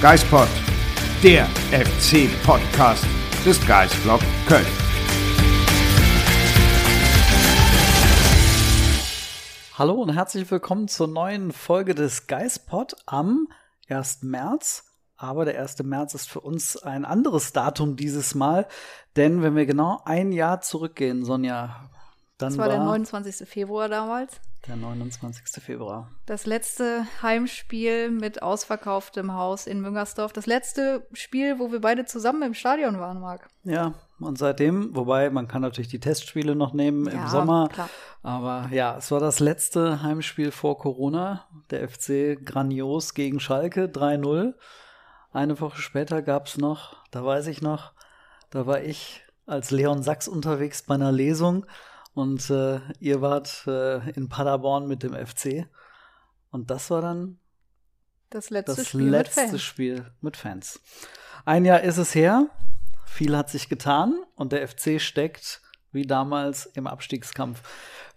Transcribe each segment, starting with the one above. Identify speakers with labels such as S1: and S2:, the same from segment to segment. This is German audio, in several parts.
S1: Geistpod, der FC-Podcast des Geistblog Köln.
S2: Hallo und herzlich willkommen zur neuen Folge des Geistpod am 1. März. Aber der 1. März ist für uns ein anderes Datum dieses Mal, denn wenn wir genau ein Jahr zurückgehen, Sonja, dann
S3: Das war der 29. Februar damals.
S2: Der 29. Februar.
S3: Das letzte Heimspiel mit ausverkauftem Haus in Müngersdorf. Das letzte Spiel, wo wir beide zusammen im Stadion waren, Marc.
S2: Ja, und seitdem, wobei man kann natürlich die Testspiele noch nehmen im
S3: Ja,
S2: Sommer,
S3: klar.
S2: aber ja, es war das letzte Heimspiel vor Corona. Der FC grandios gegen Schalke 3-0. Eine Woche später gab es noch, da weiß ich noch, da war ich als Leon Sachs unterwegs bei einer Lesung und äh, ihr wart äh, in Paderborn mit dem FC. Und das war dann
S3: Das letzte
S2: das
S3: Spiel
S2: letzte
S3: mit Fans.
S2: Spiel mit Fans. Ein Jahr ist es her. Viel hat sich getan und der FC steckt wie damals im Abstiegskampf.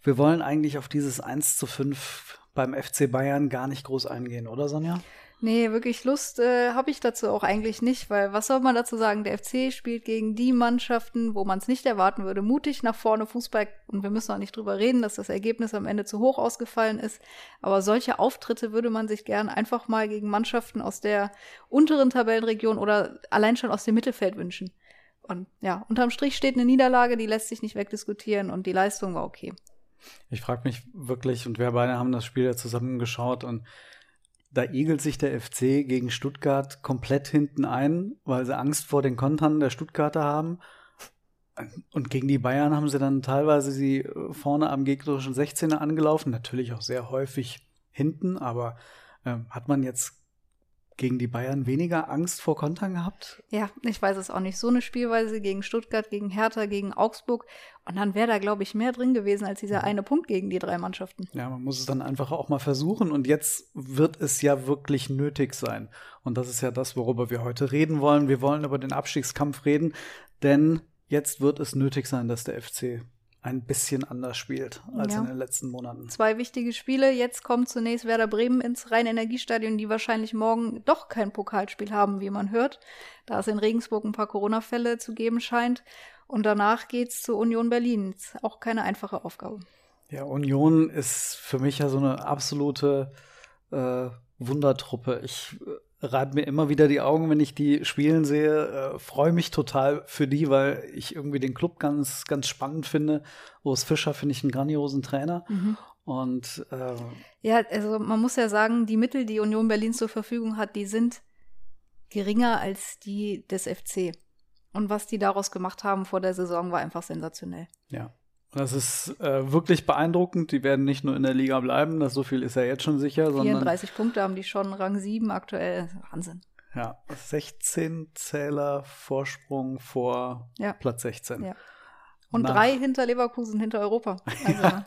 S2: Wir wollen eigentlich auf dieses 1 zu 5 beim FC Bayern gar nicht groß eingehen, oder Sonja?
S3: Nee, wirklich Lust äh, habe ich dazu auch eigentlich nicht, weil was soll man dazu sagen? Der FC spielt gegen die Mannschaften, wo man es nicht erwarten würde, mutig nach vorne Fußball. Und wir müssen auch nicht drüber reden, dass das Ergebnis am Ende zu hoch ausgefallen ist. Aber solche Auftritte würde man sich gern einfach mal gegen Mannschaften aus der unteren Tabellenregion oder allein schon aus dem Mittelfeld wünschen. Und ja, unterm Strich steht eine Niederlage, die lässt sich nicht wegdiskutieren und die Leistung war okay.
S2: Ich frage mich wirklich, und wir beide haben das Spiel ja zusammen geschaut und da igelt sich der FC gegen Stuttgart komplett hinten ein, weil sie Angst vor den Kontern der Stuttgarter haben. Und gegen die Bayern haben sie dann teilweise sie äh, vorne am gegnerischen 16er angelaufen, natürlich auch sehr häufig hinten, aber ähm, hat man jetzt gegen die Bayern weniger Angst vor Kontern gehabt?
S3: Ja, ich weiß es auch nicht. So eine Spielweise gegen Stuttgart, gegen Hertha, gegen Augsburg. Und dann wäre da, glaube ich, mehr drin gewesen als dieser eine Punkt gegen die drei Mannschaften.
S2: Ja, man muss es dann einfach auch mal versuchen und jetzt wird es ja wirklich nötig sein. Und das ist ja das, worüber wir heute reden wollen. Wir wollen über den Abstiegskampf reden, denn jetzt wird es nötig sein, dass der FC ein bisschen anders spielt als
S3: Ja.
S2: in den letzten Monaten.
S3: Zwei wichtige Spiele. Jetzt kommt zunächst Werder Bremen ins Rhein-Energiestadion, die wahrscheinlich morgen doch kein Pokalspiel haben, wie man hört, da es in Regensburg ein paar Corona-Fälle zu geben scheint. Und danach geht's zu Union Berlin. Ist auch keine einfache Aufgabe.
S2: Ja, Union ist für mich ja so eine absolute äh, Wundertruppe. Ich reibe mir immer wieder die Augen, wenn ich die spielen sehe. Äh, Freue mich total für die, weil ich irgendwie den Club ganz, ganz spannend finde. Urs Fischer finde ich einen grandiosen Trainer. Und äh,
S3: Ja, also man muss ja sagen, die Mittel, die Union Berlin zur Verfügung hat, die sind geringer als die des FC. Und was die daraus gemacht haben vor der Saison, war einfach sensationell.
S2: ja, das ist äh, wirklich beeindruckend. Die werden nicht nur in der Liga bleiben, das so viel ist ja jetzt schon sicher, sondern
S3: 34 Punkte haben die schon, Rang 7 aktuell. Wahnsinn.
S2: ja, 16 Zähler Vorsprung vor
S3: Ja.
S2: Platz 16.
S3: Ja. Und
S2: Nach-
S3: drei hinter Leverkusen, hinter Europa.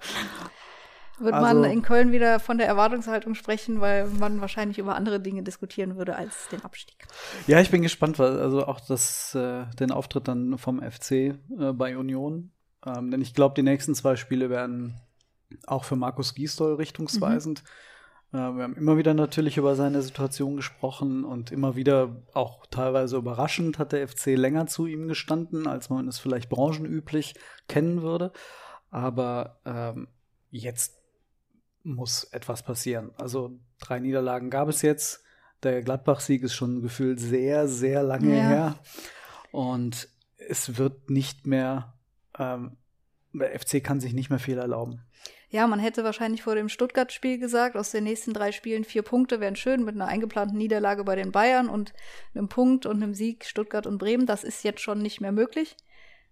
S3: Also wird
S2: Also-
S3: man in Köln wieder von der Erwartungshaltung sprechen, weil man wahrscheinlich über andere Dinge diskutieren würde als den Abstieg.
S2: Ja, ich bin gespannt, weil also auch das, äh, den Auftritt dann vom FC äh, bei Union. Ähm, denn ich glaube, die nächsten zwei Spiele werden auch für Markus Gisdol richtungsweisend. Äh, wir haben immer wieder natürlich über seine Situation gesprochen und immer wieder auch teilweise überraschend hat der FC länger zu ihm gestanden, als man es vielleicht branchenüblich kennen würde. Aber ähm, jetzt muss etwas passieren. Also drei Niederlagen gab es jetzt. Der Gladbach-Sieg ist schon gefühlt sehr, sehr lange
S3: Ja.
S2: her. Und es wird nicht mehr, ähm, der FC kann sich nicht mehr viel erlauben.
S3: Ja, man hätte wahrscheinlich vor dem Stuttgart-Spiel gesagt, aus den nächsten drei Spielen vier Punkte wären schön mit einer eingeplanten Niederlage bei den Bayern und einem Punkt und einem Sieg Stuttgart und Bremen. Das ist jetzt schon nicht mehr möglich.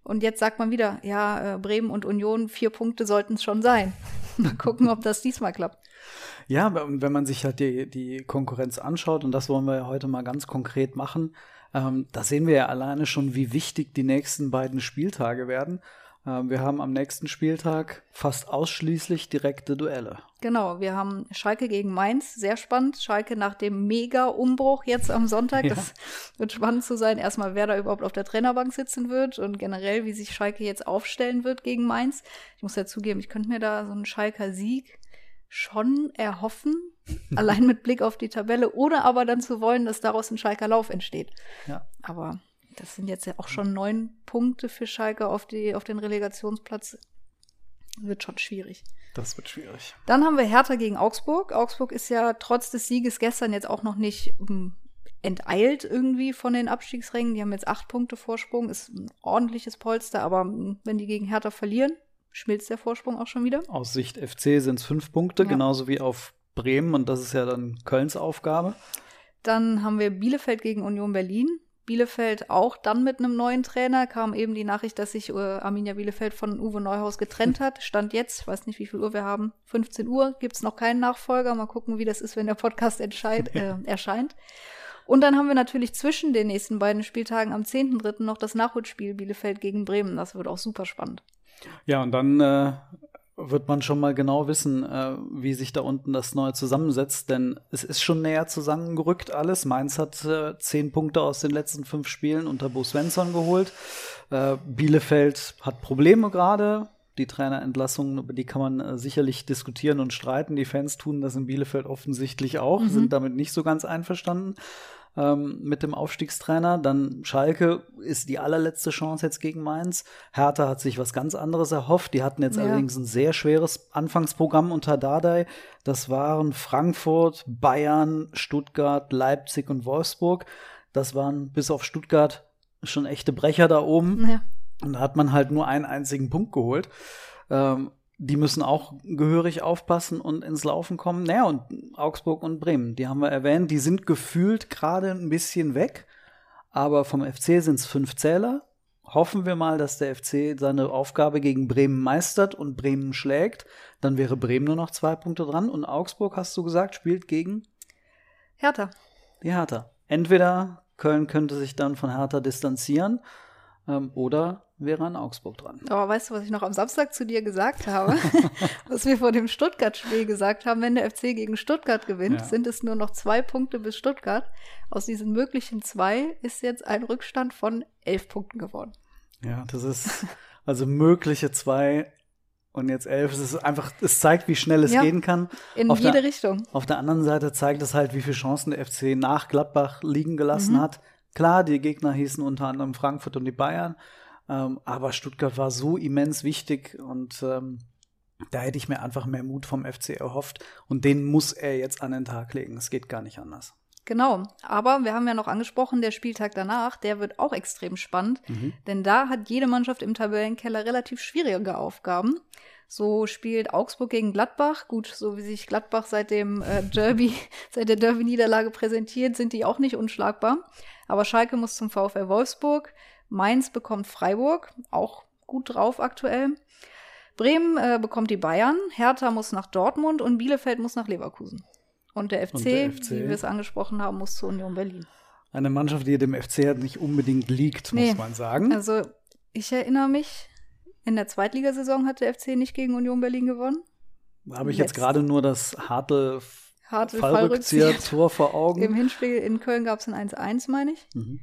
S3: Und jetzt sagt man wieder, ja, äh, Bremen und Union, vier Punkte sollten es schon sein. Mal gucken, ob das diesmal klappt.
S2: Ja, wenn man sich halt die, die Konkurrenz anschaut, und das wollen wir ja heute mal ganz konkret machen, ähm, da sehen wir ja alleine schon, wie wichtig die nächsten beiden Spieltage werden. Ähm, wir haben am nächsten Spieltag fast ausschließlich direkte Duelle.
S3: Genau, wir haben Schalke gegen Mainz, sehr spannend. Schalke nach dem Mega-Umbruch jetzt am Sonntag. Ja. Das wird spannend zu sein, erstmal, wer da überhaupt auf der Trainerbank sitzen wird und generell, wie sich Schalke jetzt aufstellen wird gegen Mainz. Ich muss ja zugeben, ich könnte mir da so einen Schalker Sieg schon erhoffen, allein mit Blick auf die Tabelle, oder aber dann zu wollen, dass daraus ein Schalker Lauf entsteht. Ja. Aber das sind jetzt ja auch schon neun Punkte für Schalke auf, die, auf den Relegationsplatz. Wird schon schwierig.
S2: Das wird schwierig.
S3: Dann haben wir Hertha gegen Augsburg. Augsburg ist ja trotz des Sieges gestern jetzt auch noch nicht hm, enteilt irgendwie von den Abstiegsrängen. Die haben jetzt acht Punkte Vorsprung, ist ein ordentliches Polster, aber hm, wenn die gegen Hertha verlieren, schmilzt der Vorsprung auch schon wieder.
S2: Aus Sicht FC sind es fünf Punkte, ja. genauso wie auf Bremen und das ist ja dann Kölns Aufgabe.
S3: Dann haben wir Bielefeld gegen Union Berlin. Bielefeld auch dann mit einem neuen Trainer. Kam eben die Nachricht, dass sich äh, Arminia Bielefeld von Uwe Neuhaus getrennt hat. Stand jetzt, ich weiß nicht, wie viel Uhr wir haben, 15 Uhr, gibt es noch keinen Nachfolger. Mal gucken, wie das ist, wenn der Podcast entscheid, äh, erscheint. Und dann haben wir natürlich zwischen den nächsten beiden Spieltagen am 10.3. noch das Nachholspiel Bielefeld gegen Bremen. Das wird auch super spannend.
S2: Ja, und dann äh, wird man schon mal genau wissen, äh, wie sich da unten das neu zusammensetzt, denn es ist schon näher zusammengerückt alles. Mainz hat äh, zehn Punkte aus den letzten fünf Spielen unter Bo Svensson geholt. Äh, Bielefeld hat Probleme gerade. Die Trainerentlassungen, über die kann man äh, sicherlich diskutieren und streiten. Die Fans tun das in Bielefeld offensichtlich auch, mhm. sind damit nicht so ganz einverstanden ähm, mit dem Aufstiegstrainer. Dann Schalke ist die allerletzte Chance jetzt gegen Mainz. Hertha hat sich was ganz anderes erhofft. Die hatten jetzt ja. allerdings ein sehr schweres Anfangsprogramm unter Dardai. Das waren Frankfurt, Bayern, Stuttgart, Leipzig und Wolfsburg. Das waren bis auf Stuttgart schon echte Brecher da oben. Ja. Und da hat man halt nur einen einzigen Punkt geholt. Ähm, die müssen auch gehörig aufpassen und ins Laufen kommen. Naja, und Augsburg und Bremen, die haben wir erwähnt, die sind gefühlt gerade ein bisschen weg, aber vom FC sind es fünf Zähler. Hoffen wir mal, dass der FC seine Aufgabe gegen Bremen meistert und Bremen schlägt. Dann wäre Bremen nur noch zwei Punkte dran. Und Augsburg, hast du gesagt, spielt gegen
S3: Hertha.
S2: Die Hertha. Entweder Köln könnte sich dann von Hertha distanzieren ähm, oder wäre an Augsburg dran.
S3: Aber weißt du, was ich noch am Samstag zu dir gesagt habe? was wir vor dem Stuttgart-Spiel gesagt haben, wenn der FC gegen Stuttgart gewinnt, ja. sind es nur noch zwei Punkte bis Stuttgart. Aus diesen möglichen zwei ist jetzt ein Rückstand von elf Punkten geworden.
S2: Ja, das ist also mögliche zwei und jetzt elf. Es ist einfach, es zeigt, wie schnell es ja, gehen kann.
S3: In auf jede der, Richtung.
S2: Auf der anderen Seite zeigt es halt, wie viele Chancen der FC nach Gladbach liegen gelassen mhm. hat. Klar, die Gegner hießen unter anderem Frankfurt und die Bayern. Ähm, aber Stuttgart war so immens wichtig und ähm, da hätte ich mir einfach mehr Mut vom FC erhofft. Und den muss er jetzt an den Tag legen. Es geht gar nicht anders.
S3: Genau, aber wir haben ja noch angesprochen, der Spieltag danach, der wird auch extrem spannend, mhm. denn da hat jede Mannschaft im Tabellenkeller relativ schwierige Aufgaben. So spielt Augsburg gegen Gladbach. Gut, so wie sich Gladbach seit dem äh, Derby, seit der Derby-Niederlage präsentiert, sind die auch nicht unschlagbar. Aber Schalke muss zum VfL Wolfsburg. Mainz bekommt Freiburg, auch gut drauf aktuell. Bremen äh, bekommt die Bayern, Hertha muss nach Dortmund und Bielefeld muss nach Leverkusen. Und der FC, und der FC wie wir es angesprochen haben, muss zur Union Berlin.
S2: Eine Mannschaft, die dem FC halt nicht unbedingt liegt, nee. muss man sagen.
S3: Also ich erinnere mich, in der Zweitligasaison hat der FC nicht gegen Union Berlin gewonnen.
S2: Da habe ich Letzt. jetzt gerade nur das harte, harte Fallrückzieher-Tor vor Augen.
S3: Im Hinspiel in Köln gab es ein 1-1, meine ich. Mhm.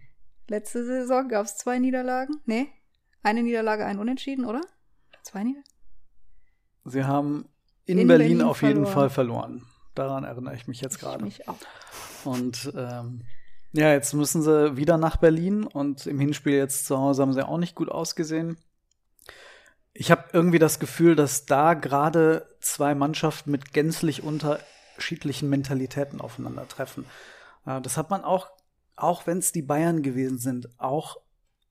S3: Letzte Saison gab es zwei Niederlagen. Nee, eine Niederlage, ein Unentschieden, oder? Zwei Niederlagen?
S2: Sie haben in, in Berlin, Berlin, auf verloren. jeden Fall verloren. Daran erinnere ich mich jetzt gerade.
S3: Ich mich auch.
S2: Und ähm, ja, jetzt müssen sie wieder nach Berlin und im Hinspiel jetzt zu Hause haben sie auch nicht gut ausgesehen. Ich habe irgendwie das Gefühl, dass da gerade zwei Mannschaften mit gänzlich unterschiedlichen Mentalitäten aufeinandertreffen. Äh, das hat man auch auch wenn es die Bayern gewesen sind, auch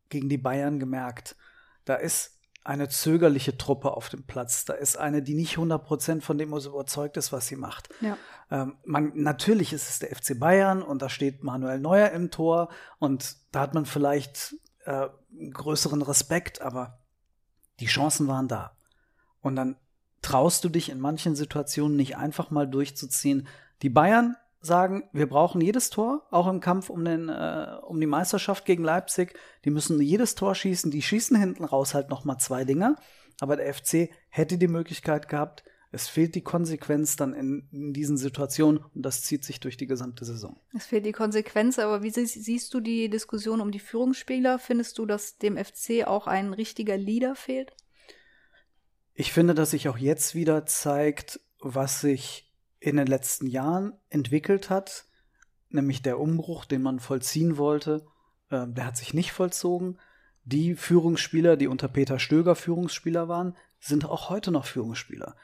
S2: gegen die Bayern gemerkt. Da ist eine zögerliche Truppe auf dem Platz. Da ist eine, die nicht 100% von dem überzeugt ist, was sie macht. Ja. Ähm, man, natürlich ist es der FC Bayern und da steht Manuel Neuer im Tor und da hat man vielleicht äh, größeren Respekt, aber die Chancen waren da. Und dann traust du dich in manchen Situationen nicht einfach mal durchzuziehen. Die Bayern sagen, wir brauchen jedes Tor, auch im Kampf um, den, äh, um die Meisterschaft gegen Leipzig. Die müssen jedes Tor schießen. Die schießen hinten raus halt noch mal zwei Dinger. Aber der FC hätte die Möglichkeit gehabt. Es fehlt die Konsequenz dann in, in diesen Situationen und das zieht sich durch die gesamte Saison.
S3: Es fehlt die Konsequenz, aber wie siehst du die Diskussion um die Führungsspieler? Findest du, dass dem FC auch ein richtiger Leader fehlt?
S2: Ich finde, dass sich auch jetzt wieder zeigt, was sich in den letzten Jahren entwickelt hat, nämlich der Umbruch, den man vollziehen wollte, äh, der hat sich nicht vollzogen. Die Führungsspieler, die unter Peter Stöger Führungsspieler waren, sind auch heute noch Führungsspieler.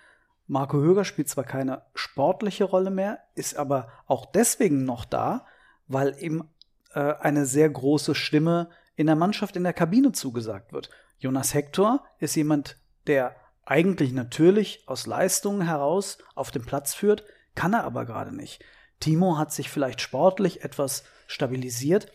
S2: Marco Höger spielt zwar keine sportliche Rolle mehr, ist aber auch deswegen noch da, weil ihm äh, eine sehr große Stimme in der Mannschaft in der Kabine zugesagt wird. Jonas Hector ist jemand, der eigentlich natürlich aus Leistungen heraus auf den Platz führt, kann er aber gerade nicht. Timo hat sich vielleicht sportlich etwas stabilisiert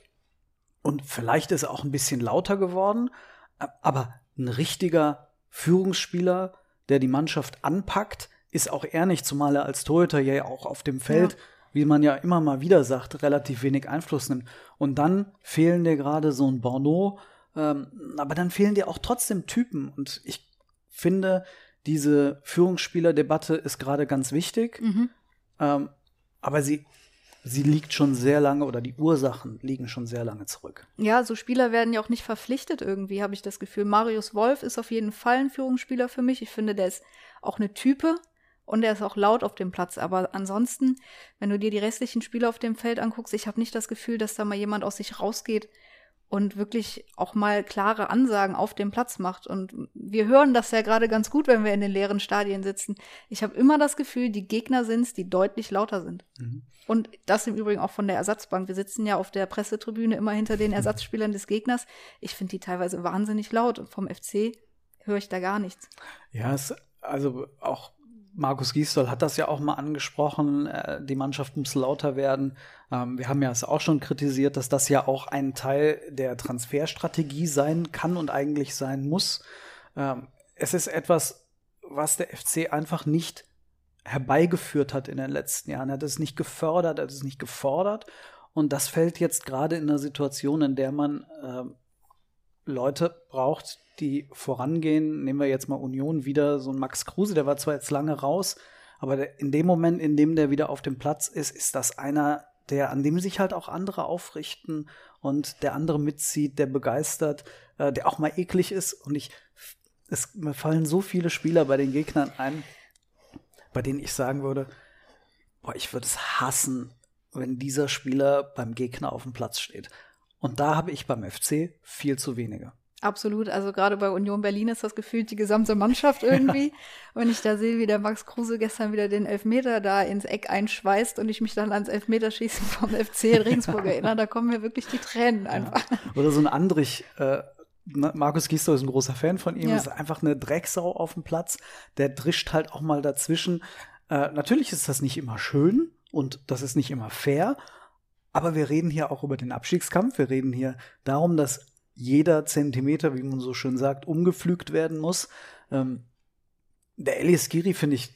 S2: und vielleicht ist er auch ein bisschen lauter geworden, aber ein richtiger Führungsspieler, der die Mannschaft anpackt, ist auch er nicht, zumal er als Torhüter ja auch auf dem Feld, ja. wie man ja immer mal wieder sagt, relativ wenig Einfluss nimmt. Und dann fehlen dir gerade so ein Borneau, ähm, aber dann fehlen dir auch trotzdem Typen. Und ich finde, diese Führungsspielerdebatte ist gerade ganz wichtig. Mhm. Ähm, aber sie, sie liegt schon sehr lange oder die Ursachen liegen schon sehr lange zurück.
S3: Ja, so Spieler werden ja auch nicht verpflichtet irgendwie, habe ich das Gefühl. Marius Wolf ist auf jeden Fall ein Führungsspieler für mich. Ich finde, der ist auch eine Type und er ist auch laut auf dem Platz. Aber ansonsten, wenn du dir die restlichen Spieler auf dem Feld anguckst, ich habe nicht das Gefühl, dass da mal jemand aus sich rausgeht und wirklich auch mal klare Ansagen auf dem Platz macht. Und wir hören das ja gerade ganz gut, wenn wir in den leeren Stadien sitzen. Ich habe immer das Gefühl, die Gegner sind es, die deutlich lauter sind. Mhm. Und das im Übrigen auch von der Ersatzbank. Wir sitzen ja auf der Pressetribüne immer hinter den Ersatzspielern des Gegners. Ich finde die teilweise wahnsinnig laut. Und vom FC höre ich da gar nichts.
S2: Ja, es, also auch Markus Gisdol hat das ja auch mal angesprochen, äh, die Mannschaft muss lauter werden. Ähm, wir haben ja es auch schon kritisiert, dass das ja auch ein Teil der Transferstrategie sein kann und eigentlich sein muss. Ähm, es ist etwas, was der FC einfach nicht herbeigeführt hat in den letzten Jahren. Er hat es nicht gefördert, er hat es nicht gefordert. Und das fällt jetzt gerade in einer Situation, in der man äh, Leute braucht, die vorangehen. Nehmen wir jetzt mal Union wieder, so ein Max Kruse, der war zwar jetzt lange raus, aber in dem Moment, in dem der wieder auf dem Platz ist, ist das einer, der, an dem sich halt auch andere aufrichten und der andere mitzieht, der begeistert, äh, der auch mal eklig ist. Und ich, es mir fallen so viele Spieler bei den Gegnern ein, bei denen ich sagen würde, boah, ich würde es hassen, wenn dieser Spieler beim Gegner auf dem Platz steht. Und da habe ich beim FC viel zu wenige.
S3: Absolut, also gerade bei Union Berlin ist das gefühlt die gesamte Mannschaft irgendwie. Ja. Wenn ich da sehe, wie der Max Kruse gestern wieder den Elfmeter da ins Eck einschweißt und ich mich dann ans Elfmeterschießen vom FC in Regensburg erinnere, da kommen mir wirklich die Tränen einfach. Ja.
S2: Oder so ein Andrich, äh, Markus Gisto ist ein großer Fan von ihm, ja. ist einfach eine Drecksau auf dem Platz, der drischt halt auch mal dazwischen. Äh, natürlich ist das nicht immer schön und das ist nicht immer fair, aber wir reden hier auch über den Abstiegskampf, wir reden hier darum, dass jeder Zentimeter, wie man so schön sagt, umgepflügt werden muss. Ähm, der Elias Giri finde ich,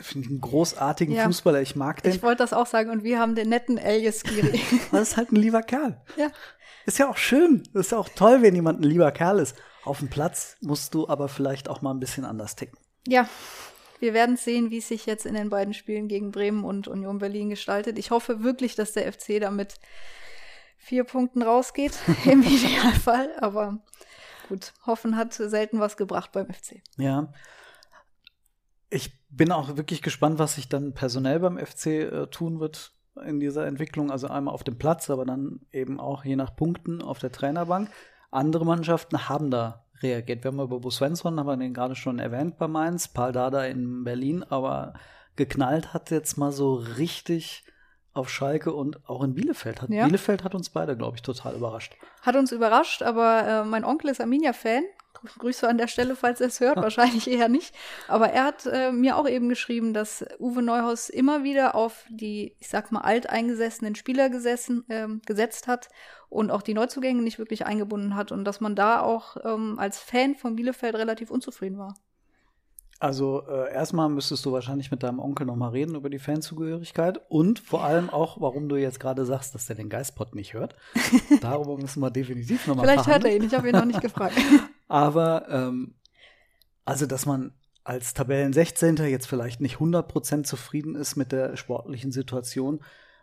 S2: find ich einen großartigen ja. Fußballer. Ich mag den.
S3: Ich wollte das auch sagen und wir haben den netten Elias Giri.
S2: das ist halt ein lieber Kerl. Ja. Ist ja auch schön. Ist ja auch toll, wenn jemand ein lieber Kerl ist. Auf dem Platz musst du aber vielleicht auch mal ein bisschen anders ticken.
S3: Ja. Wir werden sehen, wie es sich jetzt in den beiden Spielen gegen Bremen und Union Berlin gestaltet. Ich hoffe wirklich, dass der FC damit vier Punkten rausgeht, im Idealfall. Aber gut, Hoffen hat selten was gebracht beim FC.
S2: Ja. Ich bin auch wirklich gespannt, was sich dann personell beim FC äh, tun wird in dieser Entwicklung. Also einmal auf dem Platz, aber dann eben auch je nach Punkten auf der Trainerbank. Andere Mannschaften haben da reagiert. Wir haben über Bo Svensson, haben wir den gerade schon erwähnt bei Mainz, Paul Dada in Berlin, aber geknallt hat jetzt mal so richtig auf Schalke und auch in Bielefeld. Hat, ja. Bielefeld hat uns beide, glaube ich, total überrascht.
S3: Hat uns überrascht, aber äh, mein Onkel ist Arminia-Fan Grüße an der Stelle, falls er es hört, wahrscheinlich eher nicht. Aber er hat äh, mir auch eben geschrieben, dass Uwe Neuhaus immer wieder auf die, ich sag mal, alteingesessenen Spieler gesessen, äh, gesetzt hat und auch die Neuzugänge nicht wirklich eingebunden hat und dass man da auch ähm, als Fan von Bielefeld relativ unzufrieden war.
S2: Also äh, erstmal müsstest du wahrscheinlich mit deinem Onkel noch mal reden über die Fanzugehörigkeit und vor allem auch, warum du jetzt gerade sagst, dass der den Geistpot nicht hört. Darüber müssen wir definitiv noch mal
S3: Vielleicht hört er ihn, ich habe ihn noch nicht gefragt.
S2: Aber ähm, also, dass man als Tabellen 16. jetzt vielleicht nicht 100% zufrieden ist mit der sportlichen Situation,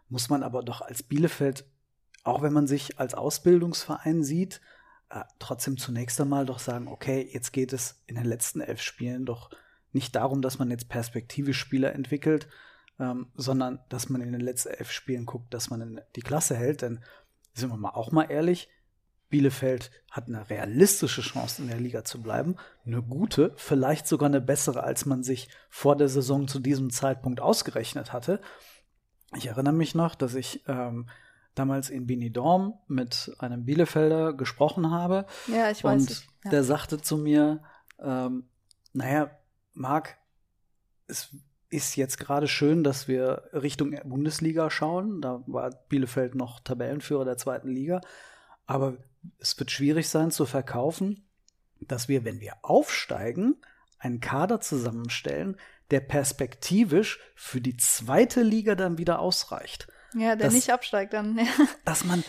S2: muss man aber doch als Bielefeld, auch wenn man sich als Ausbildungsverein sieht, äh, trotzdem zunächst einmal doch sagen, okay, jetzt geht es in den letzten elf Spielen doch nicht darum, dass man jetzt perspektivisch Spieler entwickelt, ähm, sondern dass man in den letzten elf Spielen guckt, dass man die Klasse hält. Denn sind wir mal auch mal ehrlich, Bielefeld hat eine realistische Chance in der Liga zu bleiben, eine gute, vielleicht sogar eine bessere, als man sich vor der Saison zu diesem Zeitpunkt ausgerechnet hatte. Ich erinnere mich noch, dass ich ähm, damals in Benidorm mit einem Bielefelder gesprochen habe.
S3: Ja, ich weiß. Und
S2: ja. der sagte zu mir, ähm, naja, Marc, es ist jetzt gerade schön, dass wir Richtung Bundesliga schauen. Da war Bielefeld noch Tabellenführer der zweiten Liga. Aber es wird schwierig sein zu verkaufen, dass wir, wenn wir aufsteigen, einen Kader zusammenstellen, der perspektivisch für die zweite Liga dann wieder ausreicht.
S3: Ja, der dass, nicht absteigt dann.
S2: dass man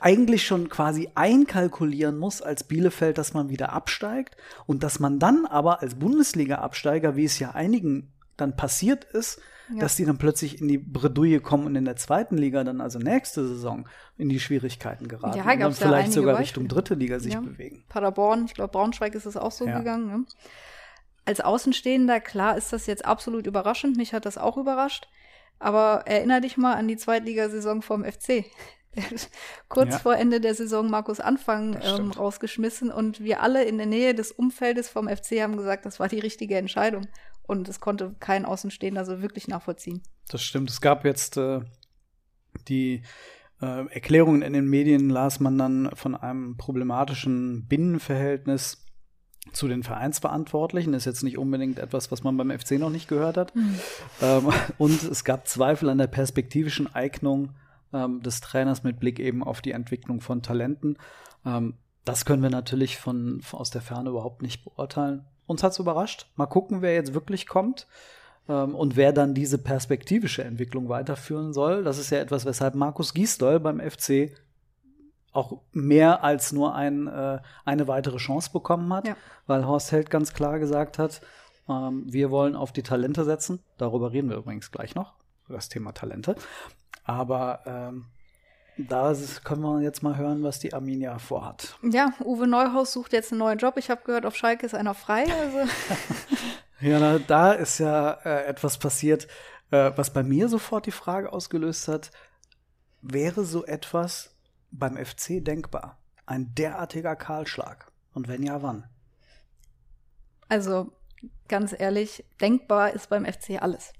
S2: eigentlich schon quasi einkalkulieren muss als Bielefeld, dass man wieder absteigt und dass man dann aber als Bundesliga-Absteiger, wie es ja einigen dann passiert ist, ja. dass die dann plötzlich in die Bredouille kommen und in der zweiten Liga dann also nächste Saison in die Schwierigkeiten geraten
S3: ja,
S2: und dann vielleicht sogar
S3: Beispiele.
S2: Richtung dritte Liga sich ja. bewegen.
S3: Paderborn, ich glaube Braunschweig ist es auch so gegangen. Ne? Als Außenstehender, klar ist das jetzt absolut überraschend, mich hat das auch überrascht. Aber erinnere dich mal an die Zweitligasaison vom FC. Kurz ja. vor Ende der Saison Markus Anfang ähm, rausgeschmissen und wir alle in der Nähe des Umfeldes vom FC haben gesagt, das war die richtige Entscheidung. Und es konnte kein Außenstehender so wirklich nachvollziehen.
S2: Das stimmt. Es gab jetzt äh, die äh, Erklärungen in den Medien, las man dann von einem problematischen Binnenverhältnis zu den Vereinsverantwortlichen. Das ist jetzt nicht unbedingt etwas, was man beim FC noch nicht gehört hat. Mhm. Ähm, und es gab Zweifel an der perspektivischen Eignung ähm, des Trainers mit Blick eben auf die Entwicklung von Talenten. Ähm, das können wir natürlich von, von, aus der Ferne überhaupt nicht beurteilen. Uns hat es überrascht. Mal gucken, wer jetzt wirklich kommt ähm, und wer dann diese perspektivische Entwicklung weiterführen soll. Das ist ja etwas, weshalb Markus Gisdol beim FC auch mehr als nur ein, äh, eine weitere Chance bekommen hat, ja. weil Horst Held ganz klar gesagt hat, ähm, wir wollen auf die Talente setzen. Darüber reden wir übrigens gleich noch, das Thema Talente. Aber ähm, da können wir jetzt mal hören, was die Arminia vorhat.
S3: Ja, Uwe Neuhaus sucht jetzt einen neuen Job. Ich habe gehört, auf Schalke ist einer frei. Also.
S2: ja, na, da ist ja äh, etwas passiert, äh, was bei mir sofort die Frage ausgelöst hat, wäre so etwas beim FC denkbar? Ein derartiger Kahlschlag? Und wenn ja, wann?
S3: Also ganz ehrlich, denkbar ist beim FC alles.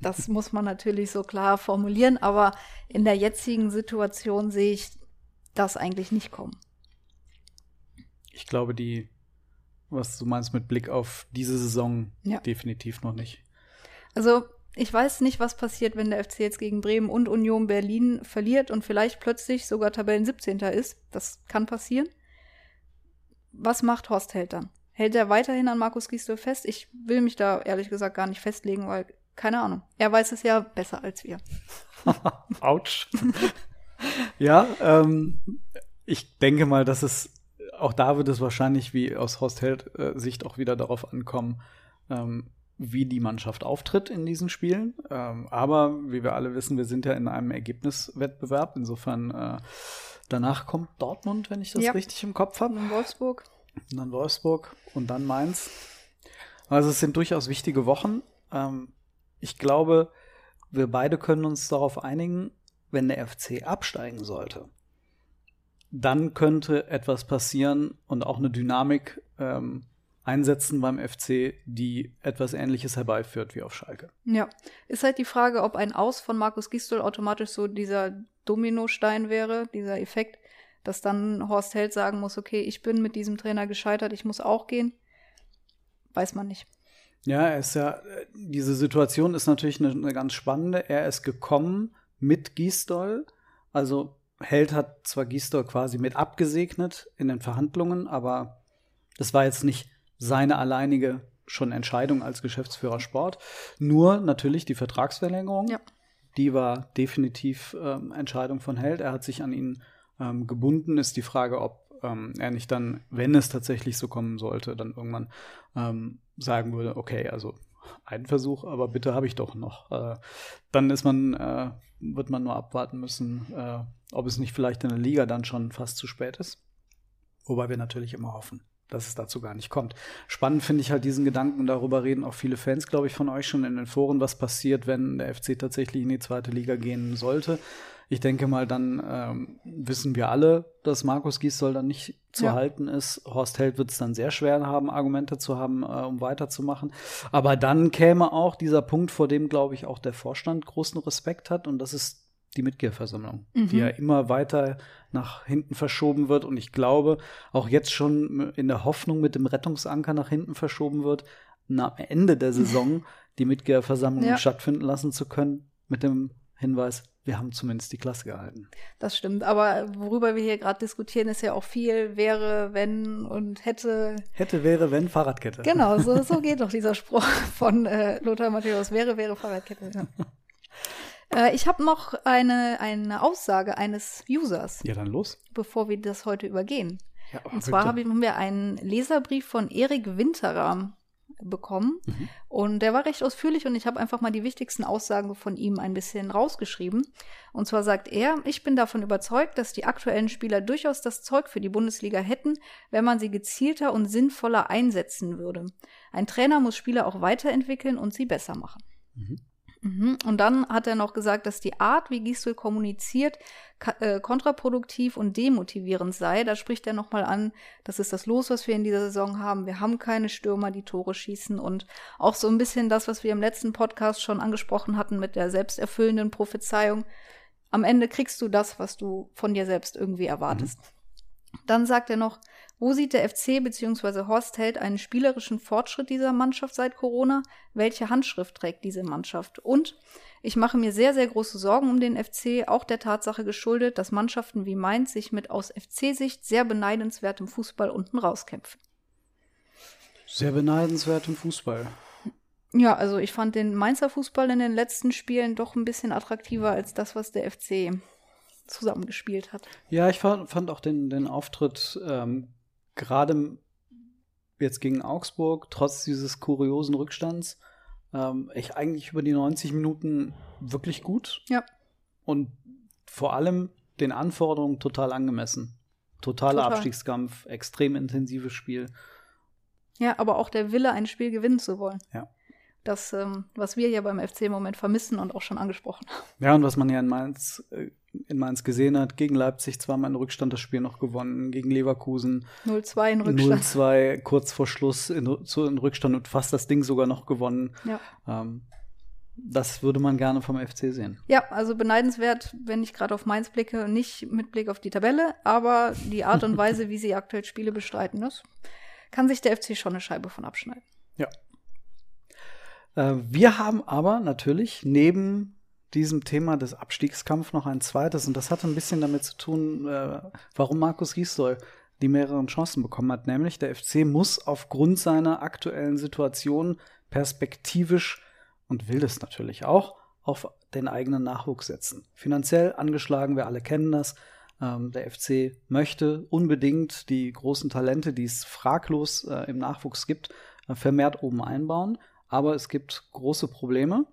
S3: Das muss man natürlich so klar formulieren, aber in der jetzigen Situation sehe ich das eigentlich nicht kommen.
S2: Ich glaube, die, was du meinst mit Blick auf diese Saison, ja. definitiv noch nicht.
S3: Also ich weiß nicht, was passiert, wenn der FC jetzt gegen Bremen und Union Berlin verliert und vielleicht plötzlich sogar Tabellen 17. ist. Das kann passieren. Was macht Horst Held dann? Hält er weiterhin an Markus Gisdol fest? Ich will mich da ehrlich gesagt gar nicht festlegen, weil keine Ahnung. Er weiß es ja besser als wir.
S2: Autsch. ja, ähm, ich denke mal, dass es auch da wird es wahrscheinlich wie aus Horst Held äh, Sicht auch wieder darauf ankommen, ähm, wie die Mannschaft auftritt in diesen Spielen. Ähm, aber wie wir alle wissen, wir sind ja in einem Ergebniswettbewerb. Insofern äh, danach kommt Dortmund, wenn ich das ja. richtig im Kopf habe.
S3: Wolfsburg.
S2: Und dann Wolfsburg und dann Mainz. Also es sind durchaus wichtige Wochen. Ähm, ich glaube, wir beide können uns darauf einigen, wenn der FC absteigen sollte, dann könnte etwas passieren und auch eine Dynamik ähm, einsetzen beim FC, die etwas Ähnliches herbeiführt wie auf Schalke.
S3: Ja, ist halt die Frage, ob ein Aus von Markus Gistol automatisch so dieser Dominostein wäre, dieser Effekt, dass dann Horst Held sagen muss, okay, ich bin mit diesem Trainer gescheitert, ich muss auch gehen, weiß man nicht.
S2: Ja, er ist ja, diese Situation ist natürlich eine, eine ganz spannende. Er ist gekommen mit Gisdol. Also Held hat zwar Gisdol quasi mit abgesegnet in den Verhandlungen, aber das war jetzt nicht seine alleinige schon Entscheidung als Geschäftsführer Sport. Nur natürlich die Vertragsverlängerung. Ja. Die war definitiv ähm, Entscheidung von Held. Er hat sich an ihn ähm, gebunden. Ist die Frage, ob ähm, er nicht dann, wenn es tatsächlich so kommen sollte, dann irgendwann ähm, sagen würde, okay, also einen Versuch, aber bitte habe ich doch noch. Äh, dann ist man, äh, wird man nur abwarten müssen, äh, ob es nicht vielleicht in der Liga dann schon fast zu spät ist. Wobei wir natürlich immer hoffen, dass es dazu gar nicht kommt. Spannend finde ich halt diesen Gedanken, darüber reden auch viele Fans, glaube ich, von euch schon in den Foren, was passiert, wenn der FC tatsächlich in die zweite Liga gehen sollte. Ich denke mal, dann ähm, wissen wir alle, dass Markus Giesdoll dann nicht zu ja. halten ist. Horst Held wird es dann sehr schwer haben, Argumente zu haben, äh, um weiterzumachen. Aber dann käme auch dieser Punkt, vor dem, glaube ich, auch der Vorstand großen Respekt hat. Und das ist die Mitgliederversammlung, mhm. die ja immer weiter nach hinten verschoben wird. Und ich glaube, auch jetzt schon in der Hoffnung mit dem Rettungsanker nach hinten verschoben wird, am Ende der Saison die Mitgliederversammlung ja. stattfinden lassen zu können, mit dem Hinweis, wir haben zumindest die Klasse gehalten.
S3: Das stimmt, aber worüber wir hier gerade diskutieren, ist ja auch viel wäre, wenn und hätte.
S2: Hätte, wäre, wenn, Fahrradkette.
S3: Genau, so, so geht doch dieser Spruch von äh, Lothar Matthäus. Wäre, wäre, Fahrradkette. Ja. äh, ich habe noch eine, eine Aussage eines Users.
S2: Ja, dann los.
S3: Bevor wir das heute übergehen. Ja, und zwar haben wir einen Leserbrief von Erik Winterer bekommen. Mhm. Und der war recht ausführlich und ich habe einfach mal die wichtigsten Aussagen von ihm ein bisschen rausgeschrieben. Und zwar sagt er, ich bin davon überzeugt, dass die aktuellen Spieler durchaus das Zeug für die Bundesliga hätten, wenn man sie gezielter und sinnvoller einsetzen würde. Ein Trainer muss Spieler auch weiterentwickeln und sie besser machen. Mhm. Mhm. Und dann hat er noch gesagt, dass die Art, wie Gisdol kommuniziert, äh, kontraproduktiv und demotivierend sei. Da spricht er nochmal an, das ist das Los, was wir in dieser Saison haben. Wir haben keine Stürmer, die Tore schießen und auch so ein bisschen das, was wir im letzten Podcast schon angesprochen hatten mit der selbsterfüllenden Prophezeiung. Am Ende kriegst du das, was du von dir selbst irgendwie erwartest. Mhm. Dann sagt er noch, wo sieht der FC bzw. Horst Held einen spielerischen Fortschritt dieser Mannschaft seit Corona? Welche Handschrift trägt diese Mannschaft? Und ich mache mir sehr, sehr große Sorgen um den FC, auch der Tatsache geschuldet, dass Mannschaften wie Mainz sich mit aus FC-Sicht sehr beneidenswertem Fußball unten rauskämpfen.
S2: Sehr beneidenswertem Fußball.
S3: Ja, also ich fand den Mainzer Fußball in den letzten Spielen doch ein bisschen attraktiver als das, was der FC zusammengespielt hat.
S2: Ja, ich fand, fand auch den, den Auftritt ähm, gerade jetzt gegen Augsburg, trotz dieses kuriosen Rückstands, ähm, ich eigentlich über die 90 Minuten wirklich gut.
S3: Ja.
S2: Und vor allem den Anforderungen total angemessen. Totaler total. Abstiegskampf, extrem intensives Spiel.
S3: Ja, aber auch der Wille, ein Spiel gewinnen zu wollen.
S2: Ja.
S3: Das, ähm, was wir ja beim FC im Moment vermissen und auch schon angesprochen haben.
S2: Ja, und was man ja in Mainz äh, in Mainz gesehen hat. Gegen Leipzig zweimal in Rückstand das Spiel noch gewonnen, gegen Leverkusen
S3: 0-2 in Rückstand.
S2: 0-2 kurz vor Schluss in, zu, in, Rückstand und fast das Ding sogar noch gewonnen.
S3: Ja.
S2: Ähm, das würde man gerne vom FC sehen.
S3: Ja, also beneidenswert, wenn ich gerade auf Mainz blicke, nicht mit Blick auf die Tabelle, aber die Art und Weise, wie sie aktuell Spiele bestreiten, das kann sich der FC schon eine Scheibe von abschneiden.
S2: Ja. Äh, wir haben aber natürlich neben diesem Thema des Abstiegskampfs noch ein zweites. Und das hat ein bisschen damit zu tun, äh, warum Markus Gisdol die mehreren Chancen bekommen hat. Nämlich der FC muss aufgrund seiner aktuellen Situation perspektivisch und will das natürlich auch auf den eigenen Nachwuchs setzen. Finanziell angeschlagen, wir alle kennen das. Ähm, der FC möchte unbedingt die großen Talente, die es fraglos äh, im Nachwuchs gibt, äh, vermehrt oben einbauen. Aber es gibt große Probleme,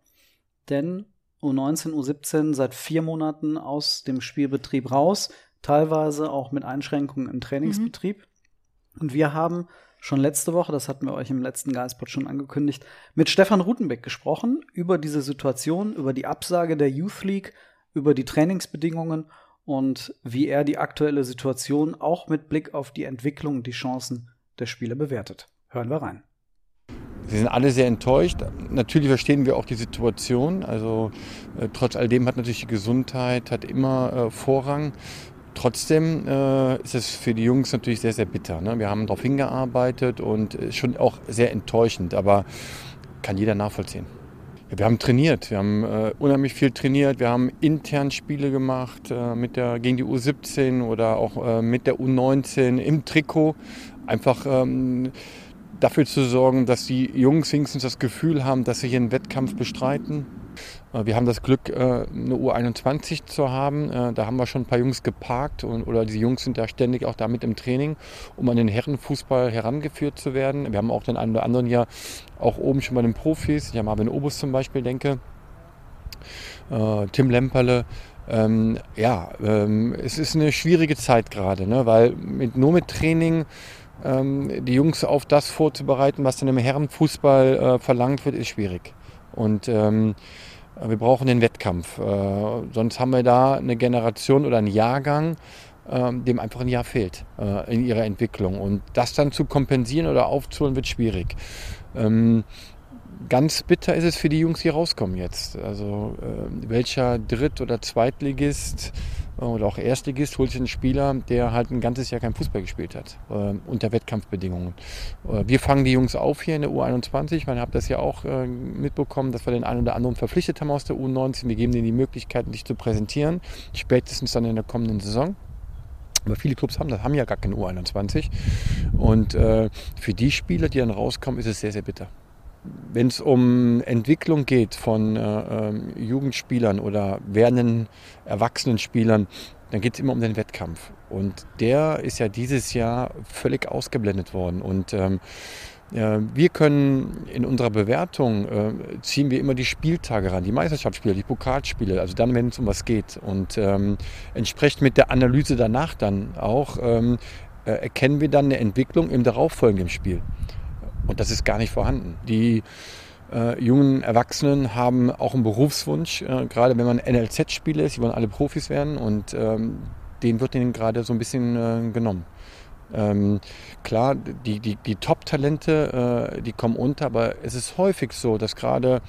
S2: denn U19, U17 seit vier Monaten aus dem Spielbetrieb raus, teilweise auch mit Einschränkungen im Trainingsbetrieb. Mhm. Und wir haben schon letzte Woche, das hatten wir euch im letzten Geistpot schon angekündigt, mit Stefan Rutenbeck gesprochen über diese Situation, über die Absage der Youth League, über die Trainingsbedingungen und wie er die aktuelle Situation auch mit Blick auf die Entwicklung und die Chancen der Spieler bewertet. Hören wir rein.
S4: Sie sind alle sehr enttäuscht. Natürlich verstehen wir auch die Situation. Also äh, trotz alledem hat natürlich die Gesundheit hat immer äh, Vorrang. Trotzdem äh, ist es für die Jungs natürlich sehr, sehr bitter. Ne? Wir haben darauf hingearbeitet und ist schon auch sehr enttäuschend, aber kann jeder nachvollziehen. Ja, wir haben trainiert, wir haben äh, unheimlich viel trainiert, wir haben intern Spiele gemacht äh, mit der, gegen die U17 oder auch äh, mit der U19 im Trikot. Einfach ähm, dafür zu sorgen, dass die Jungs wenigstens das Gefühl haben, dass sie hier einen Wettkampf bestreiten. Äh, wir haben das Glück, äh, eine U21 zu haben. Äh, da haben wir schon ein paar Jungs geparkt und, oder die Jungs sind da ständig auch damit im Training, um an den Herrenfußball herangeführt zu werden. Wir haben auch den einen oder anderen ja auch oben schon bei den Profis. Ich habe Marvin Obus zum Beispiel, denke. Tim Lemperle. Ähm, ja, ähm, es ist eine schwierige Zeit gerade, ne? weil mit, nur mit Training ähm, die Jungs auf das vorzubereiten, was dann im Herrenfußball äh, verlangt wird, ist schwierig. Und ähm, wir brauchen den Wettkampf. Äh, sonst haben wir da eine Generation oder einen Jahrgang, äh, dem einfach ein Jahr fehlt äh, in ihrer Entwicklung. Und das dann zu kompensieren oder aufzuholen, wird schwierig. Ähm, ganz bitter ist es für die Jungs, die rauskommen jetzt. Also äh, welcher Dritt- oder Zweitligist oder auch Erstligist holt sich einen Spieler, der halt ein ganzes Jahr kein Fußball gespielt hat, äh, unter Wettkampfbedingungen. Äh, wir fangen die Jungs auf hier in der U21. Man hat das ja auch äh, mitbekommen, dass wir den einen oder anderen verpflichtet haben aus der U19. Wir geben denen die Möglichkeit, sich zu präsentieren, spätestens dann in der kommenden Saison. Aber viele Clubs haben das, haben ja gar keine U21. Und äh, für die Spieler, die dann rauskommen, ist es sehr, sehr bitter wenn es um Entwicklung geht von äh, ähm, Jugendspielern oder werdenden Erwachsenenspielern, dann geht es immer um den Wettkampf. Und der ist ja dieses Jahr völlig ausgeblendet worden. Und ähm, äh, wir können in unserer Bewertung äh, ziehen wir immer die Spieltage ran, die Meisterschaftsspiele, die Pokalspiele, also dann, wenn es um was geht. Und ähm, entsprechend mit der Analyse danach dann auch ähm, äh, erkennen wir dann eine Entwicklung im darauffolgenden Spiel. Und das ist gar nicht vorhanden. Die äh, jungen Erwachsenen haben auch einen Berufswunsch, äh, gerade wenn man NLZ-Spieler ist, die wollen alle Profis werden und ähm, den wird ihnen gerade so ein bisschen äh, genommen. Ähm, klar, die, die, die Top-Talente, äh, die kommen unter, aber es ist häufig so, dass gerade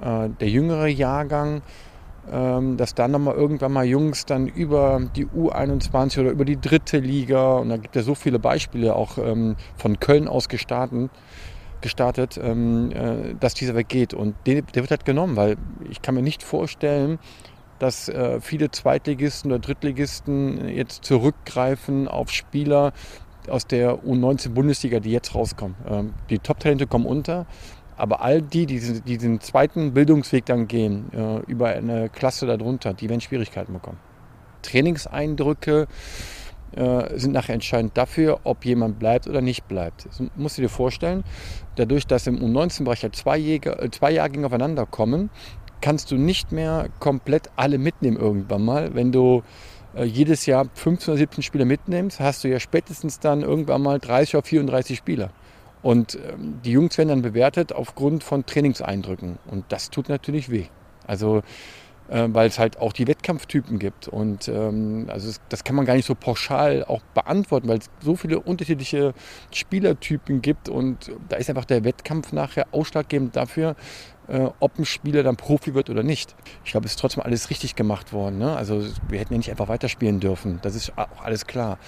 S4: äh, der jüngere Jahrgang dass dann nochmal irgendwann mal Jungs dann über die U21 oder über die dritte Liga, und da gibt es ja so viele Beispiele auch ähm, von Köln aus gestartet, gestartet ähm, äh, dass dieser weggeht. Und der, der, wird halt genommen, weil ich kann mir nicht vorstellen, dass äh, viele Zweitligisten oder Drittligisten jetzt zurückgreifen auf Spieler aus der U19 Bundesliga, die jetzt rauskommen. Ähm, die Top-Talente kommen unter, aber all die, die diesen, zweiten Bildungsweg dann gehen, äh, über eine Klasse darunter, die werden Schwierigkeiten bekommen. Trainingseindrücke äh, sind nachher entscheidend dafür, ob jemand bleibt oder nicht bleibt. Das musst du dir vorstellen, dadurch, dass im U19-Bereich ja zwei, Jäger, äh, zwei Jahrgänge aufeinander kommen, kannst du nicht mehr komplett alle mitnehmen irgendwann mal. Wenn du jedes Jahr 15 oder 17 Spieler mitnimmst, hast du ja spätestens dann irgendwann mal 30 oder 34 Spieler. Und ähm, die Jungs werden dann bewertet aufgrund von Trainingseindrücken. Und das tut natürlich weh. Also, äh, weil es halt auch die Wettkampftypen gibt. Und ähm, also das kann man gar nicht so pauschal auch beantworten, weil es so viele unterschiedliche Spielertypen gibt. Und da ist einfach der Wettkampf nachher ausschlaggebend dafür, äh, ob ein Spieler dann Profi wird oder nicht. Ich glaube, es ist trotzdem alles richtig gemacht worden. Ne? Also wir hätten ja nicht einfach weiterspielen dürfen. Das ist auch alles klar.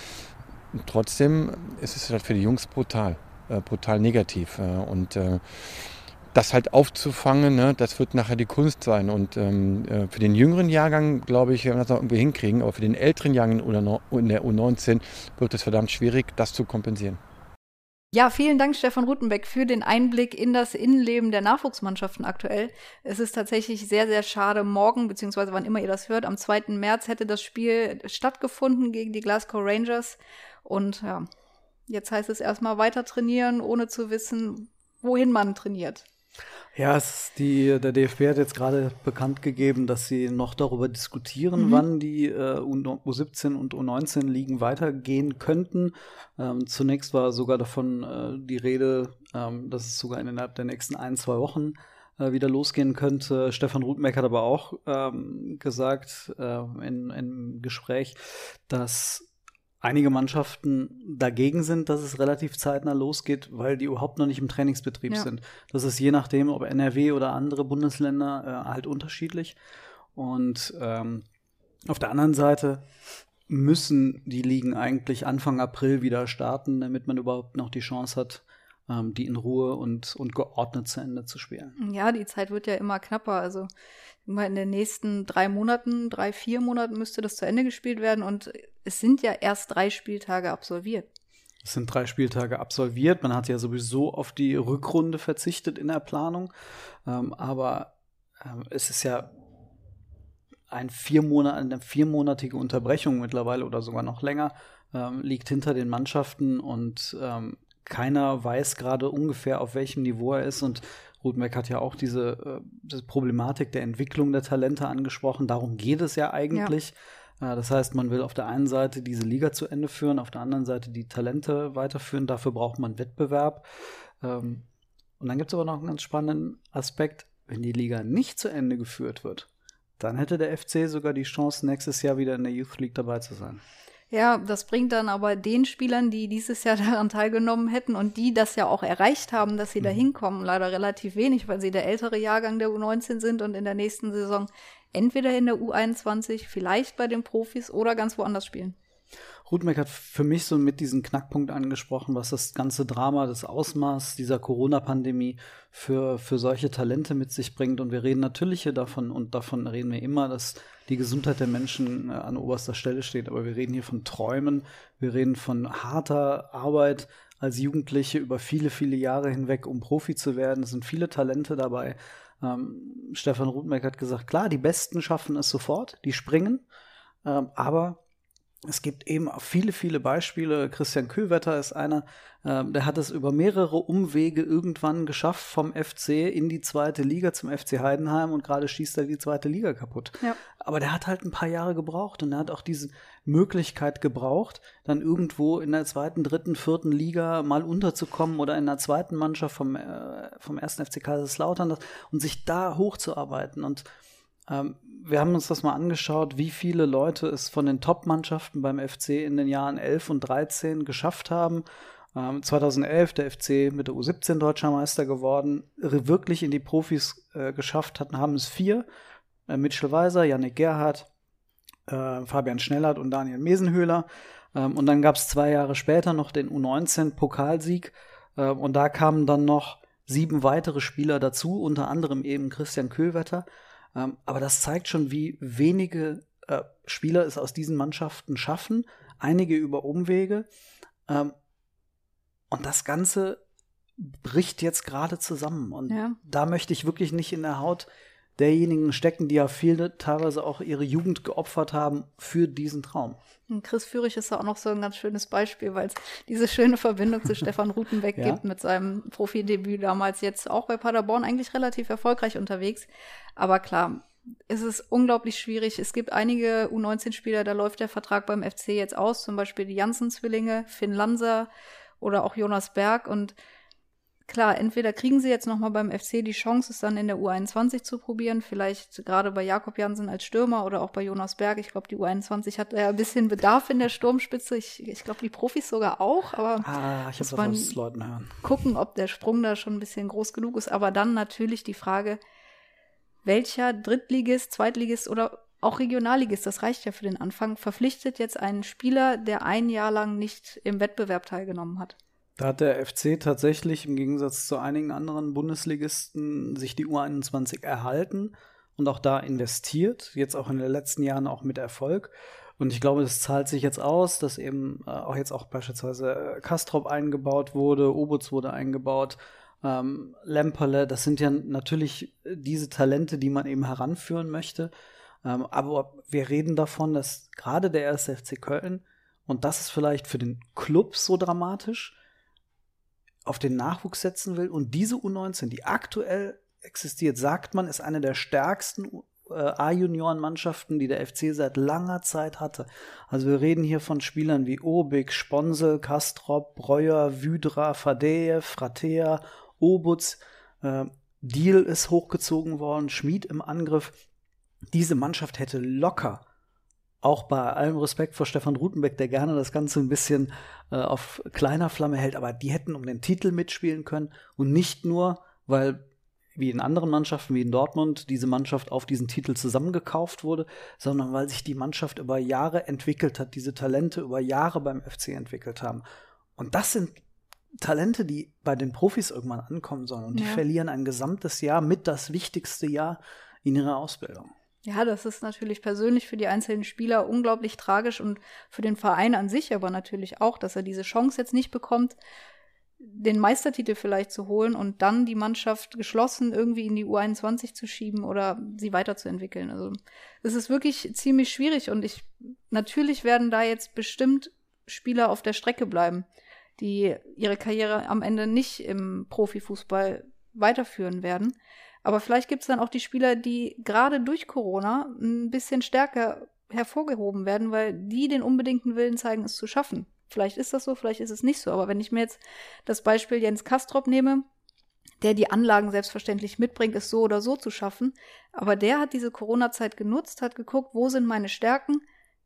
S4: Und trotzdem ist es halt für die Jungs brutal äh, brutal negativ. Äh, und äh, das halt aufzufangen, ne, das wird nachher die Kunst sein. Und ähm, äh, für den jüngeren Jahrgang, glaube ich, werden wir das noch irgendwie hinkriegen. Aber für den älteren Jahrgang in der U19 wird es verdammt schwierig, das zu kompensieren.
S3: Ja, vielen Dank, Stefan Rutenbeck, für den Einblick in das Innenleben der Nachwuchsmannschaften aktuell. Es ist tatsächlich sehr, sehr schade. Morgen, beziehungsweise wann immer ihr das hört, am 2. März hätte das Spiel stattgefunden gegen die Glasgow Rangers. Und ja, Jetzt heißt es erstmal weiter trainieren, ohne zu wissen, wohin man trainiert.
S2: Ja, es, die, der DFB hat jetzt gerade bekannt gegeben, dass sie noch darüber diskutieren, mhm. wann die äh, U17 und U19 Ligen weitergehen könnten. Ähm, zunächst war sogar davon äh, die Rede, ähm, dass es sogar innerhalb der nächsten ein, zwei Wochen äh, wieder losgehen könnte. Stefan Rutenbeck hat aber auch ähm, gesagt äh, in, in Gespräch, dass einige Mannschaften dagegen sind, dass es relativ zeitnah losgeht, weil die überhaupt noch nicht im Trainingsbetrieb ja. sind. Das ist je nachdem, ob NRW oder andere Bundesländer äh, halt unterschiedlich. Und ähm, auf der anderen Seite müssen die Ligen eigentlich Anfang April wieder starten, damit man überhaupt noch die Chance hat, ähm, die in Ruhe und, und geordnet zu Ende zu spielen.
S3: Ja, die Zeit wird ja immer knapper. Also immer in den nächsten drei Monaten, drei, vier Monaten müsste das zu Ende gespielt werden und es sind ja erst drei Spieltage absolviert.
S2: Es sind drei Spieltage absolviert. Man hat ja sowieso auf die Rückrunde verzichtet in der Planung. Ähm, aber ähm, es ist ja ein vier Monat, eine viermonatige Unterbrechung mittlerweile oder sogar noch länger ähm, liegt hinter den Mannschaften und ähm, keiner weiß gerade ungefähr, auf welchem Niveau er ist. Und Rudmeck hat ja auch diese, äh, diese, Problematik der Entwicklung der Talente angesprochen. Darum geht es ja eigentlich. Ja. Äh, das heißt, man will auf der einen Seite diese Liga zu Ende führen, auf der anderen Seite die Talente weiterführen. Dafür braucht man Wettbewerb. Ähm, und dann gibt es aber noch einen ganz spannenden Aspekt. Wenn die Liga nicht zu Ende geführt wird, dann hätte der FC sogar die Chance, nächstes Jahr wieder in der Youth League dabei zu sein.
S3: Ja, das bringt dann aber den Spielern, die dieses Jahr daran teilgenommen hätten und die das ja auch erreicht haben, dass sie mhm. da hinkommen, leider relativ wenig, weil sie der ältere Jahrgang der U19 sind und in der nächsten Saison entweder in der U21, vielleicht bei den Profis oder ganz woanders spielen.
S2: Rudmeck hat für mich so mit diesen Knackpunkt angesprochen, was das ganze Drama, das Ausmaß dieser Corona-Pandemie für, für solche Talente mit sich bringt. Und wir reden natürlich hier davon, und davon reden wir immer, dass die Gesundheit der Menschen äh, an oberster Stelle steht. Aber wir reden hier von Träumen, wir reden von harter Arbeit als Jugendliche über viele, viele Jahre hinweg, um Profi zu werden. Es sind viele Talente dabei. Ähm, Stefan Rudmeck hat gesagt, klar, die Besten schaffen es sofort, die springen. Ähm, aber es gibt eben auch viele, viele Beispiele. Christian Köwetter ist einer, äh, der hat es über mehrere Umwege irgendwann geschafft vom FC in die zweite Liga zum FC Heidenheim und gerade schießt er die zweite Liga kaputt. Ja. Aber der hat halt ein paar Jahre gebraucht und er hat auch diese Möglichkeit gebraucht, dann irgendwo in der zweiten, dritten, vierten Liga mal unterzukommen oder in der zweiten Mannschaft vom, äh, vom ersten FC Kaiserslautern und sich da hochzuarbeiten und ähm, wir haben uns das mal angeschaut, wie viele Leute es von den Top-Mannschaften beim FC in den Jahren 11 und 13 geschafft haben. Ähm, 2011 der FC mit der U17 Deutscher Meister geworden, wirklich in die Profis äh, geschafft hatten, haben es vier. Äh, Mitchell Weiser, Yannick Gerhardt, äh, Fabian Schnellert und Daniel Mesenhöhler. Ähm, und dann gab es zwei Jahre später noch den U19-Pokalsieg. Äh, und da kamen dann noch sieben weitere Spieler dazu, unter anderem eben Christian Köhlwetter. Ähm, aber das zeigt schon, wie wenige äh, Spieler es aus diesen Mannschaften schaffen, einige über Umwege. Ähm, und das Ganze bricht jetzt gerade zusammen. Und ja. da möchte ich wirklich nicht in der Haut derjenigen stecken, die ja viele teilweise auch ihre Jugend geopfert haben für diesen Traum.
S3: Und Chris Führig ist da auch noch so ein ganz schönes Beispiel, weil es diese schöne Verbindung zu Stefan Rutenbeck ja. gibt mit seinem Profidebüt damals jetzt auch bei Paderborn eigentlich relativ erfolgreich unterwegs. Aber klar, es ist unglaublich schwierig. Es gibt einige U19-Spieler, da läuft der Vertrag beim FC jetzt aus, zum Beispiel die Janssen-Zwillinge, Finn Lanser oder auch Jonas Berg und klar, entweder kriegen sie jetzt nochmal beim FC die Chance, es dann in der U21 zu probieren, vielleicht gerade bei Jakob Jansen als Stürmer oder auch bei Jonas Berg. Ich glaube, die U21 hat ja ein bisschen Bedarf in der Sturmspitze. Ich, ich glaube, die Profis sogar auch, aber
S2: ah, ich muss man Leuten hören.
S3: gucken, ob der Sprung da schon ein bisschen groß genug ist. Aber dann natürlich die Frage, welcher Drittligist, Zweitligist oder auch Regionalligist, das reicht ja für den Anfang, verpflichtet jetzt einen Spieler, der ein Jahr lang nicht im Wettbewerb teilgenommen hat.
S2: Da hat der FC tatsächlich im Gegensatz zu einigen anderen Bundesligisten sich die U21 erhalten und auch da investiert, jetzt auch in den letzten Jahren auch mit Erfolg. Und ich glaube, das zahlt sich jetzt aus, dass eben äh, auch jetzt auch beispielsweise Kastrop eingebaut wurde, Obutz wurde eingebaut, ähm, Lemperle, das sind ja natürlich diese Talente, die man eben heranführen möchte. Ähm, aber wir reden davon, dass gerade der 1. FC Köln, und das ist vielleicht für den Club so dramatisch, auf den Nachwuchs setzen will. Und diese U19, die aktuell existiert, sagt man, ist eine der stärksten äh, A-Junioren-Mannschaften, die der FC seit langer Zeit hatte. Also wir reden hier von Spielern wie Obig, Sponsel, Kastrop, Breuer, Wydra, Fadeev, Fratea, Obutz. Äh, Deal ist hochgezogen worden, Schmied im Angriff. Diese Mannschaft hätte locker auch bei allem Respekt vor Stefan Rutenbeck, der gerne das Ganze ein bisschen äh, auf kleiner Flamme hält, aber die hätten um den Titel mitspielen können und nicht nur, weil wie in anderen Mannschaften, wie in Dortmund, diese Mannschaft auf diesen Titel zusammengekauft wurde, sondern weil sich die Mannschaft über Jahre entwickelt hat, diese Talente über Jahre beim FC entwickelt haben. Und das sind Talente, die bei den Profis irgendwann ankommen sollen. Und die
S3: Ja.
S2: verlieren ein gesamtes Jahr mit das wichtigste Jahr in ihrer Ausbildung.
S3: Ja, das ist natürlich persönlich für die einzelnen Spieler unglaublich tragisch und für den Verein an sich aber natürlich auch, dass er diese Chance jetzt nicht bekommt, den Meistertitel vielleicht zu holen und dann die Mannschaft geschlossen irgendwie in die U21 zu schieben oder sie weiterzuentwickeln. Also es ist wirklich ziemlich schwierig und ich natürlich werden da jetzt bestimmt Spieler auf der Strecke bleiben, die ihre Karriere am Ende nicht im Profifußball weiterführen werden. Aber vielleicht gibt es dann auch die Spieler, die gerade durch Corona ein bisschen stärker hervorgehoben werden, weil die den unbedingten Willen zeigen, es zu schaffen. Vielleicht ist das so, vielleicht ist es nicht so. Aber wenn ich mir jetzt das Beispiel Jens Kastrop nehme, der die Anlagen selbstverständlich mitbringt, es so oder so zu schaffen, aber der hat diese Corona-Zeit genutzt, hat geguckt, wo sind meine Stärken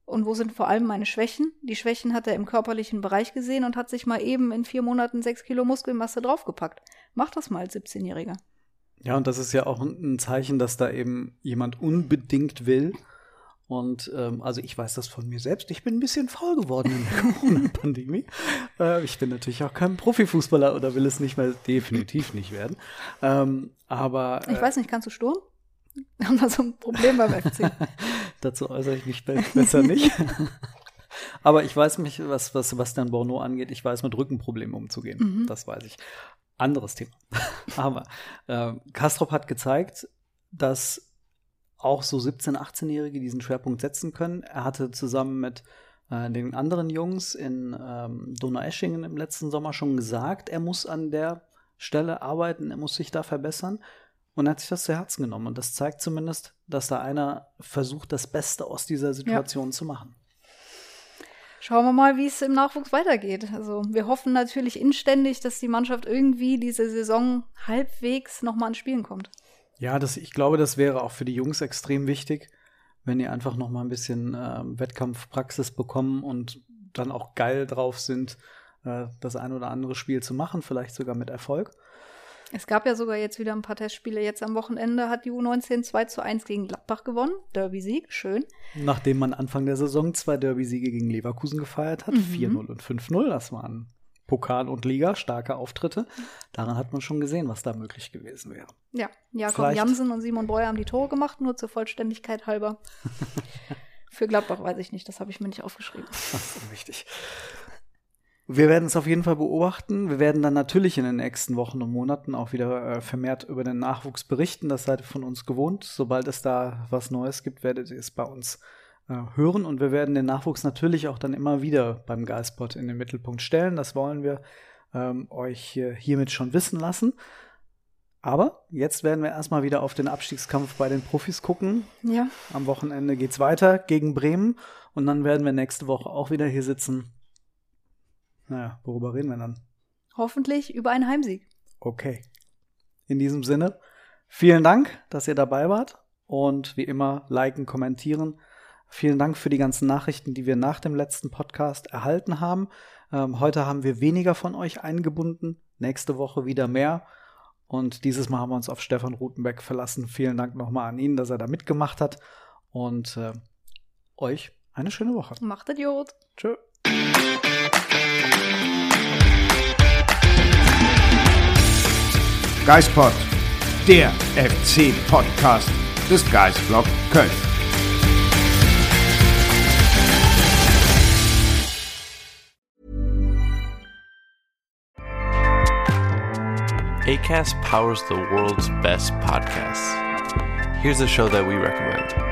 S3: und wo sind vor allem meine Schwächen. Die Schwächen hat er im körperlichen Bereich gesehen und hat sich mal eben in vier Monaten sechs Kilo Muskelmasse draufgepackt. Mach das mal als 17-Jähriger.
S2: Ja, und das ist ja auch ein Zeichen, dass da eben jemand unbedingt will. Und ähm, also ich weiß das von mir selbst. Ich bin ein bisschen faul geworden in der Corona-Pandemie. Äh, ich bin natürlich auch kein Profifußballer oder will es nicht mehr, definitiv nicht werden. Ähm, aber
S3: Ich
S2: äh,
S3: weiß nicht, kannst du Sturm? Wir haben da so ein Problem beim FC.
S2: dazu äußere ich mich be- besser nicht. aber ich weiß mich, was, was Sebastian Borneau angeht, ich weiß mit Rückenproblemen umzugehen.
S3: Mhm.
S2: Das weiß ich. Anderes Thema. aber äh, Kastrop hat gezeigt, dass auch so 17-, 18-Jährige diesen Schwerpunkt setzen können. Er hatte zusammen mit äh, den anderen Jungs in ähm, Donaueschingen im letzten Sommer schon gesagt, er muss an der Stelle arbeiten, er muss sich da verbessern. Und er hat sich das zu Herzen genommen. Und das zeigt zumindest, dass da einer versucht, das Beste aus dieser Situation zu machen.
S3: Schauen wir mal, wie es im Nachwuchs weitergeht. Also wir hoffen natürlich inständig, dass die Mannschaft irgendwie diese Saison halbwegs nochmal ins Spielen kommt.
S2: Ja, das, ich glaube, das wäre auch für die Jungs extrem wichtig, wenn die einfach noch mal ein bisschen ähm, Wettkampfpraxis bekommen und dann auch geil drauf sind, äh, das ein oder andere Spiel zu machen, vielleicht sogar mit Erfolg.
S3: Es gab ja sogar jetzt wieder ein paar Testspiele. Jetzt am Wochenende hat die U19 2 zu 1 gegen Gladbach gewonnen. Derby-Sieg, schön.
S2: Nachdem man Anfang der Saison zwei Derby-Siege gegen Leverkusen gefeiert hat, 4-0 und 5-0, das waren Pokal und Liga, starke Auftritte. Daran hat man schon gesehen, was da möglich gewesen wäre.
S3: Ja, Jakob
S2: Vielleicht-
S3: Jansen und Simon Breuer haben die Tore gemacht, nur zur Vollständigkeit halber. Für Gladbach weiß ich nicht, das habe ich mir nicht aufgeschrieben.
S2: Das ist wichtig. Wir werden es auf jeden Fall beobachten. Wir werden dann natürlich in den nächsten Wochen und Monaten auch wieder äh, vermehrt über den Nachwuchs berichten. Das seid ihr von uns gewohnt. Sobald es da was Neues gibt, werdet ihr es bei uns äh, hören. Und wir werden den Nachwuchs natürlich auch dann immer wieder beim Geistpot in den Mittelpunkt stellen. Das wollen wir ähm, euch hier, hiermit schon wissen lassen. Aber jetzt werden wir erstmal wieder auf den Abstiegskampf bei den Profis gucken.
S3: Ja,
S2: Am Wochenende geht's weiter gegen Bremen und dann werden wir nächste Woche auch wieder hier sitzen. Naja, worüber reden wir dann?
S3: hoffentlich über einen Heimsieg.
S2: Okay. In diesem Sinne, vielen Dank, dass ihr dabei wart und wie immer liken, kommentieren. Vielen Dank für die ganzen Nachrichten, die wir nach dem letzten Podcast erhalten haben. Ähm, heute haben wir weniger von euch eingebunden, nächste Woche wieder mehr. Und dieses Mal haben wir uns auf Stefan Rutenbeck verlassen. Vielen Dank nochmal an ihn, dass er da mitgemacht hat. Und äh, euch eine schöne Woche.
S3: Macht Idiot.
S2: Tschö.
S1: Geistpod, der FC-Podcast des Geistblog Köln.
S5: ACAST powers the world's best podcasts. Here's a show that we recommend.